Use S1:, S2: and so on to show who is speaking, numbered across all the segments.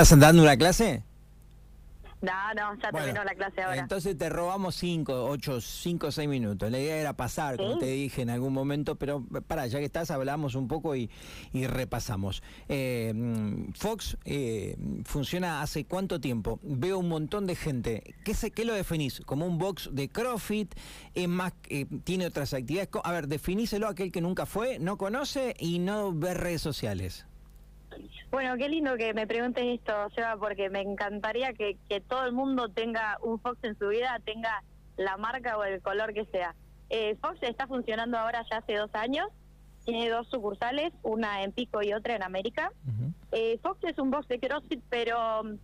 S1: ¿Estás dando una clase?
S2: No, no, ya terminó la clase ahora.
S1: Entonces te robamos cinco, ocho, cinco, seis minutos. La idea era pasar, como te dije en algún momento, pero para, ya que estás, hablamos un poco y, repasamos. Eh, Fox eh, funciona hace cuánto tiempo? Veo un montón de gente. ¿Qué, se, qué lo definís? ¿Como un box de CrossFit? ¿Es más, eh, ¿Tiene otras actividades? A ver, definíselo a aquel que nunca fue, no conoce y no ve redes sociales.
S2: Bueno, qué lindo que me preguntes esto, Seba, porque me encantaría que, todo el mundo tenga un Fox en su vida, tenga la marca o el color que sea. Eh, Fox está funcionando ahora ya hace dos años, tiene dos sucursales, una en Pico y otra en América. Eh, Fox es un box de CrossFit, pero mm,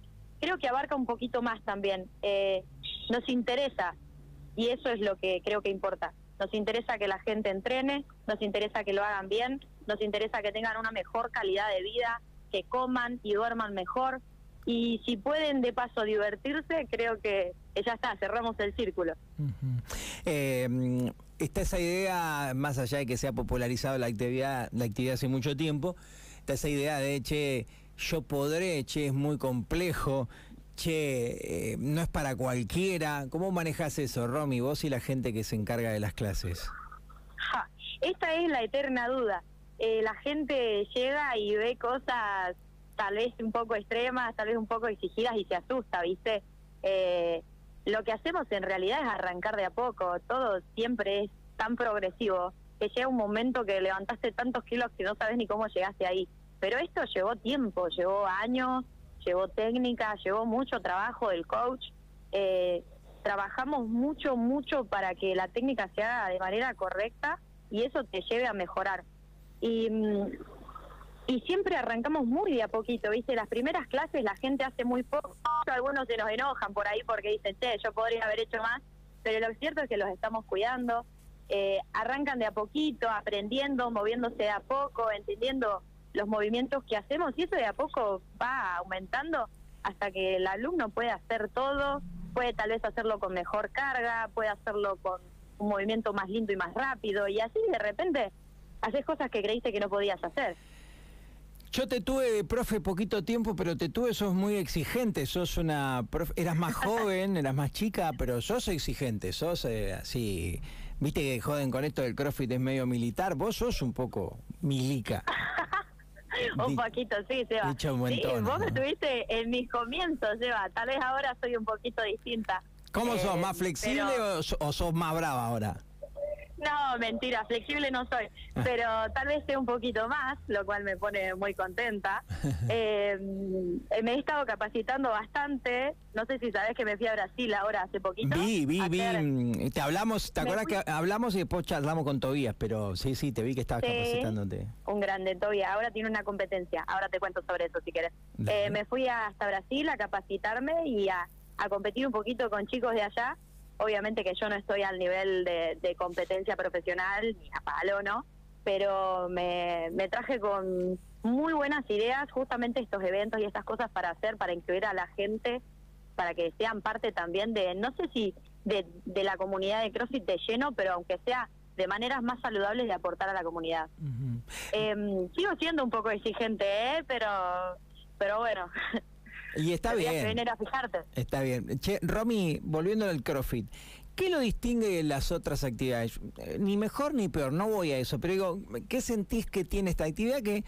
S2: creo que abarca un poquito más también. Eh, nos interesa, y eso es lo que creo que importa. Nos interesa que la gente entrene, nos interesa que lo hagan bien, nos interesa que tengan una mejor calidad de vida, que coman y duerman mejor. Y si pueden de paso divertirse, creo que ya está, cerramos el círculo.
S1: Eh, está esa idea, más allá de que se ha popularizado la actividad, la actividad hace mucho tiempo, está esa idea de, che, yo podré, che, es muy complejo, che, eh, no es para cualquiera. ¿Cómo manejas eso, Romy, vos y la gente que se encarga de las clases?
S2: esta es la eterna duda. Eh, la gente llega y ve cosas tal vez un poco extremas, tal vez un poco exigidas y se asusta, ¿viste? Eh, lo que hacemos en realidad es arrancar de a poco, todo siempre es tan progresivo que llega un momento que levantaste tantos kilos que no sabes ni cómo llegaste ahí. Pero esto llevó tiempo, llevó años, llevó técnica, llevó mucho trabajo del coach. Eh, trabajamos mucho, mucho para que la técnica se haga de manera correcta y eso te lleve a mejorar. Y, mm, y siempre arrancamos muy de a poquito, ¿viste? Las primeras clases la gente hace muy poco, algunos se nos enojan por ahí porque dicen, che, yo podría haber hecho más, pero lo cierto es que los estamos cuidando, eh, arrancan de a poquito, aprendiendo, moviéndose de a poco, entendiendo los movimientos que hacemos y eso de a poco va aumentando hasta que el alumno puede hacer todo, puede tal vez hacerlo con mejor carga, puede hacerlo con un movimiento más lindo y más rápido y así de repente haces cosas que creíste que no podías hacer.
S1: Yo te tuve, profe, poquito tiempo, pero te tuve, sos muy exigente, sos una, eras más joven, eras más chica, pero sos exigente, sos eh, así, viste que joden con esto del CrossFit es medio militar, vos sos un poco milica.
S2: un poquito, sí, Seba.
S1: Dicho un
S2: sí, vos estuviste en mis comienzos, Seba, tal vez ahora soy un poquito distinta.
S1: ¿Cómo sos, más eh, flexible o sos más brava ahora?
S2: No, mentira, flexible no soy, ah. pero tal vez sea un poquito más, lo cual me pone muy contenta. Eh, me he estado capacitando bastante, no sé si sabes que me fui a Brasil ahora hace poquito.
S1: Vi, vi, vi, te hablamos, ¿te acuerdas que hablamos y después charlamos con Tobías? Pero sí, sí, te vi que estabas capacitándote.
S2: Un grande, Tobías, ahora tiene una competencia, ahora te cuento sobre eso si quieres. Eh, me fui hasta Brasil a capacitarme y a competir un poquito con chicos de allá Obviamente que yo no estoy al nivel de, competencia profesional, ni a palo, ¿no? Pero me, traje con muy buenas ideas justamente estos eventos y estas cosas para hacer, para incluir a la gente, para que sean parte también de, no sé si de, la comunidad de CrossFit de lleno, pero aunque sea de maneras más saludables de aportar a la comunidad. Em, sigo siendo un poco exigente, ¿eh? pero, pero bueno,
S1: Y está bien. Está bien. Che, Romy, volviendo al CrossFit, ¿qué lo distingue de las otras actividades? Eh, ni mejor ni peor, no voy a eso, pero digo, ¿qué sentís que tiene esta actividad que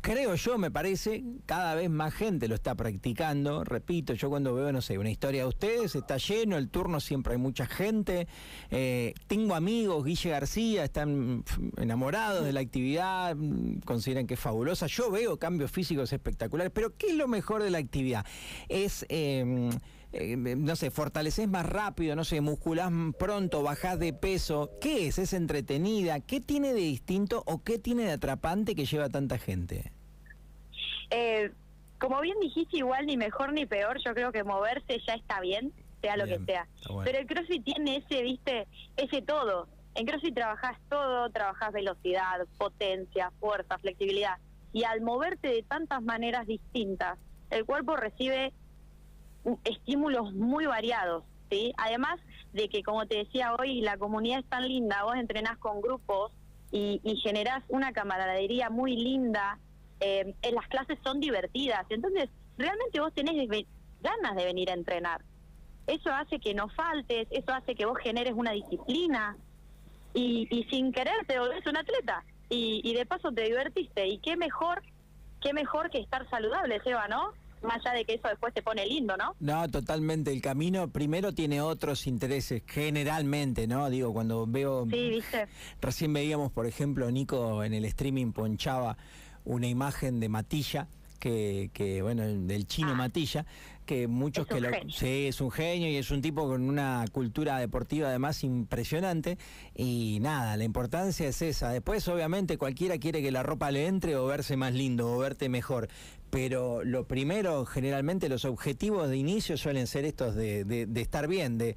S1: creo yo, me parece, cada vez más gente lo está practicando. Repito, yo cuando veo, no sé, una historia de ustedes, está lleno, el turno siempre hay mucha gente. Eh, tengo amigos, Guille García, están enamorados de la actividad, consideran que es fabulosa. Yo veo cambios físicos espectaculares, pero ¿qué es lo mejor de la actividad? Es... Em, eh, no sé, fortaleces más rápido, no sé, musculás pronto, bajás de peso. ¿Qué es? ¿Es entretenida? ¿Qué tiene de distinto o qué tiene de atrapante que lleva tanta gente?
S2: Eh, como bien dijiste, igual ni mejor ni peor, yo creo que moverse ya está bien, sea lo que sea. Pero el CrossFit tiene ese, viste, ese todo. En CrossFit trabajás todo, trabajás velocidad, potencia, fuerza, flexibilidad. Y al moverte de tantas maneras distintas, el cuerpo recibe estímulos muy variados, ¿sí? Además de que, como te decía hoy, la comunidad es tan linda, vos entrenás con grupos y, y generás una camaradería muy linda, eh, las clases son divertidas, entonces realmente vos tenés ganas de venir a entrenar. Eso hace que no faltes, eso hace que vos generes una disciplina y, y sin querer te volvés un atleta y, y de paso te divertiste. Y qué mejor, qué mejor que estar saludable, Seba, ¿no? Más allá de que eso después te pone lindo, ¿no? No,
S1: totalmente. El camino primero tiene otros intereses, generalmente, ¿no? Digo, cuando veo...
S2: Sí, viste.
S1: Recién veíamos, por ejemplo, Nico en el streaming ponchaba una imagen de Matilla que, que bueno, del chino ah. Matilla, que muchos que lo... Sí, es un genio y es un tipo con una cultura deportiva además impresionante. Y nada, la importancia es esa. Después obviamente cualquiera quiere que la ropa le entre o verse más lindo o verte mejor, pero lo primero, generalmente los objetivos de inicio suelen ser estos de, de, estar bien, de,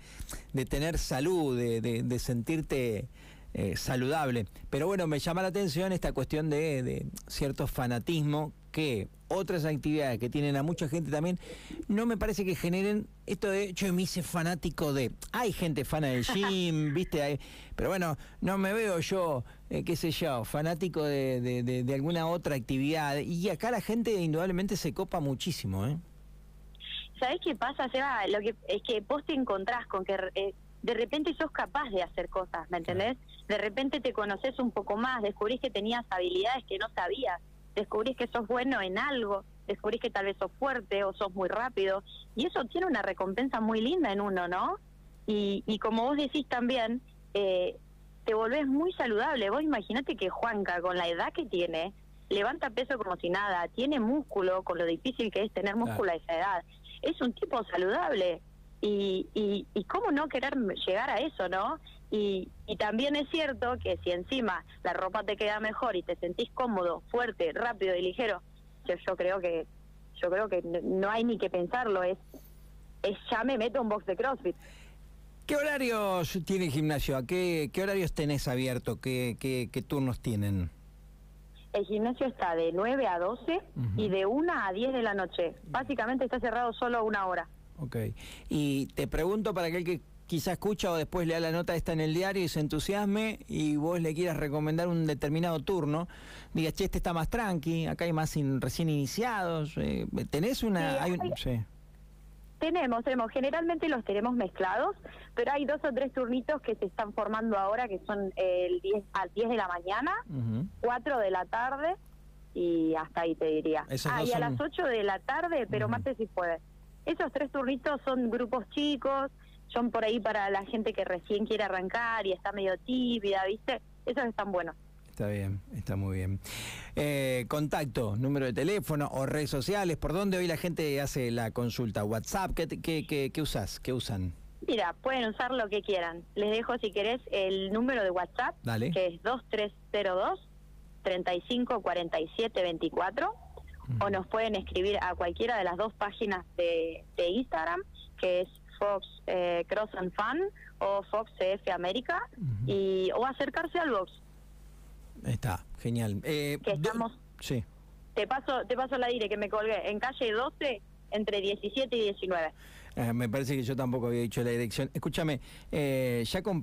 S1: de tener salud, de, de sentirte eh, saludable. Pero bueno, me llama la atención esta cuestión de, cierto fanatismo que otras actividades que tienen a mucha gente también, no me parece que generen esto de yo me hice fanático de. Hay gente fana del gym, ¿viste? pero bueno, no me veo yo, eh, qué sé yo, fanático de, alguna otra actividad. Y acá la gente indudablemente se copa muchísimo, ¿eh?
S2: ¿Sabés qué pasa, Seba? Lo que es que vos te encontrás con que eh, de repente sos capaz de hacer cosas, ¿me entendés? De repente te conoces un poco más, descubrís que tenías habilidades que no sabías, descubrís que sos bueno en algo, descubrís que tal vez sos fuerte o sos muy rápido, y eso tiene una recompensa muy linda en uno, ¿no? Y, y como vos decís también, eh, te volvés muy saludable. Vos imaginate que Juanca, con la edad que tiene, levanta peso como si nada, tiene músculo, con lo difícil que es tener músculo a esa edad. Es un tipo saludable. Y, y, y cómo no querer llegar a eso, ¿no? Y, y también es cierto que si encima la ropa te queda mejor y te sentís cómodo, fuerte, rápido y ligero, yo, yo creo que yo creo que no hay ni que pensarlo, es, es ya me meto un box de CrossFit.
S1: ¿Qué horarios tiene el gimnasio? ¿A qué, qué horarios tenés abierto? ¿Qué, qué, qué turnos tienen?
S2: El gimnasio está de 9 a 12 y de 1 a 10 de la noche. Básicamente está cerrado solo una hora.
S1: Ok. Y te pregunto para aquel que quizá escucha o después lea la nota esta en el diario y se entusiasme y vos le quieras recomendar un determinado turno, digas, che, este está más tranqui, acá hay más recién iniciados, eh, ¿tenés una...? hay,
S2: Tenemos, tenemos, generalmente los tenemos mezclados, pero hay dos o tres turnitos que se están formando ahora, que son el 10 al 10 de la mañana, 4 de la tarde y hasta ahí te diría. ah, y a las 8 de la tarde, pero más si puede. Esos tres turnitos son grupos chicos, son por ahí para la gente que recién quiere arrancar y está medio tímida, ¿viste? Esos están buenos.
S1: Está bien, está muy bien. Eh, contacto, número de teléfono o redes sociales, ¿por dónde hoy la gente hace la consulta? ¿WhatsApp? ¿Qué, qué, qué, qué usas? ¿Qué usan?
S2: Mira, pueden usar lo que quieran. Les dejo, si querés, el número de WhatsApp, que es 2302 354724 o nos pueden escribir a cualquiera de las dos páginas de, Instagram, que es Fox eh, Cross and Fun o Fox CF América, y, o acercarse al box.
S1: Está, genial.
S2: Eh, que estamos...
S1: Sí.
S2: Te paso, te paso la dire que me colgué en calle 12 entre 17 y 19.
S1: Eh, me parece que yo tampoco había dicho la dirección. Escúchame, eh, ya con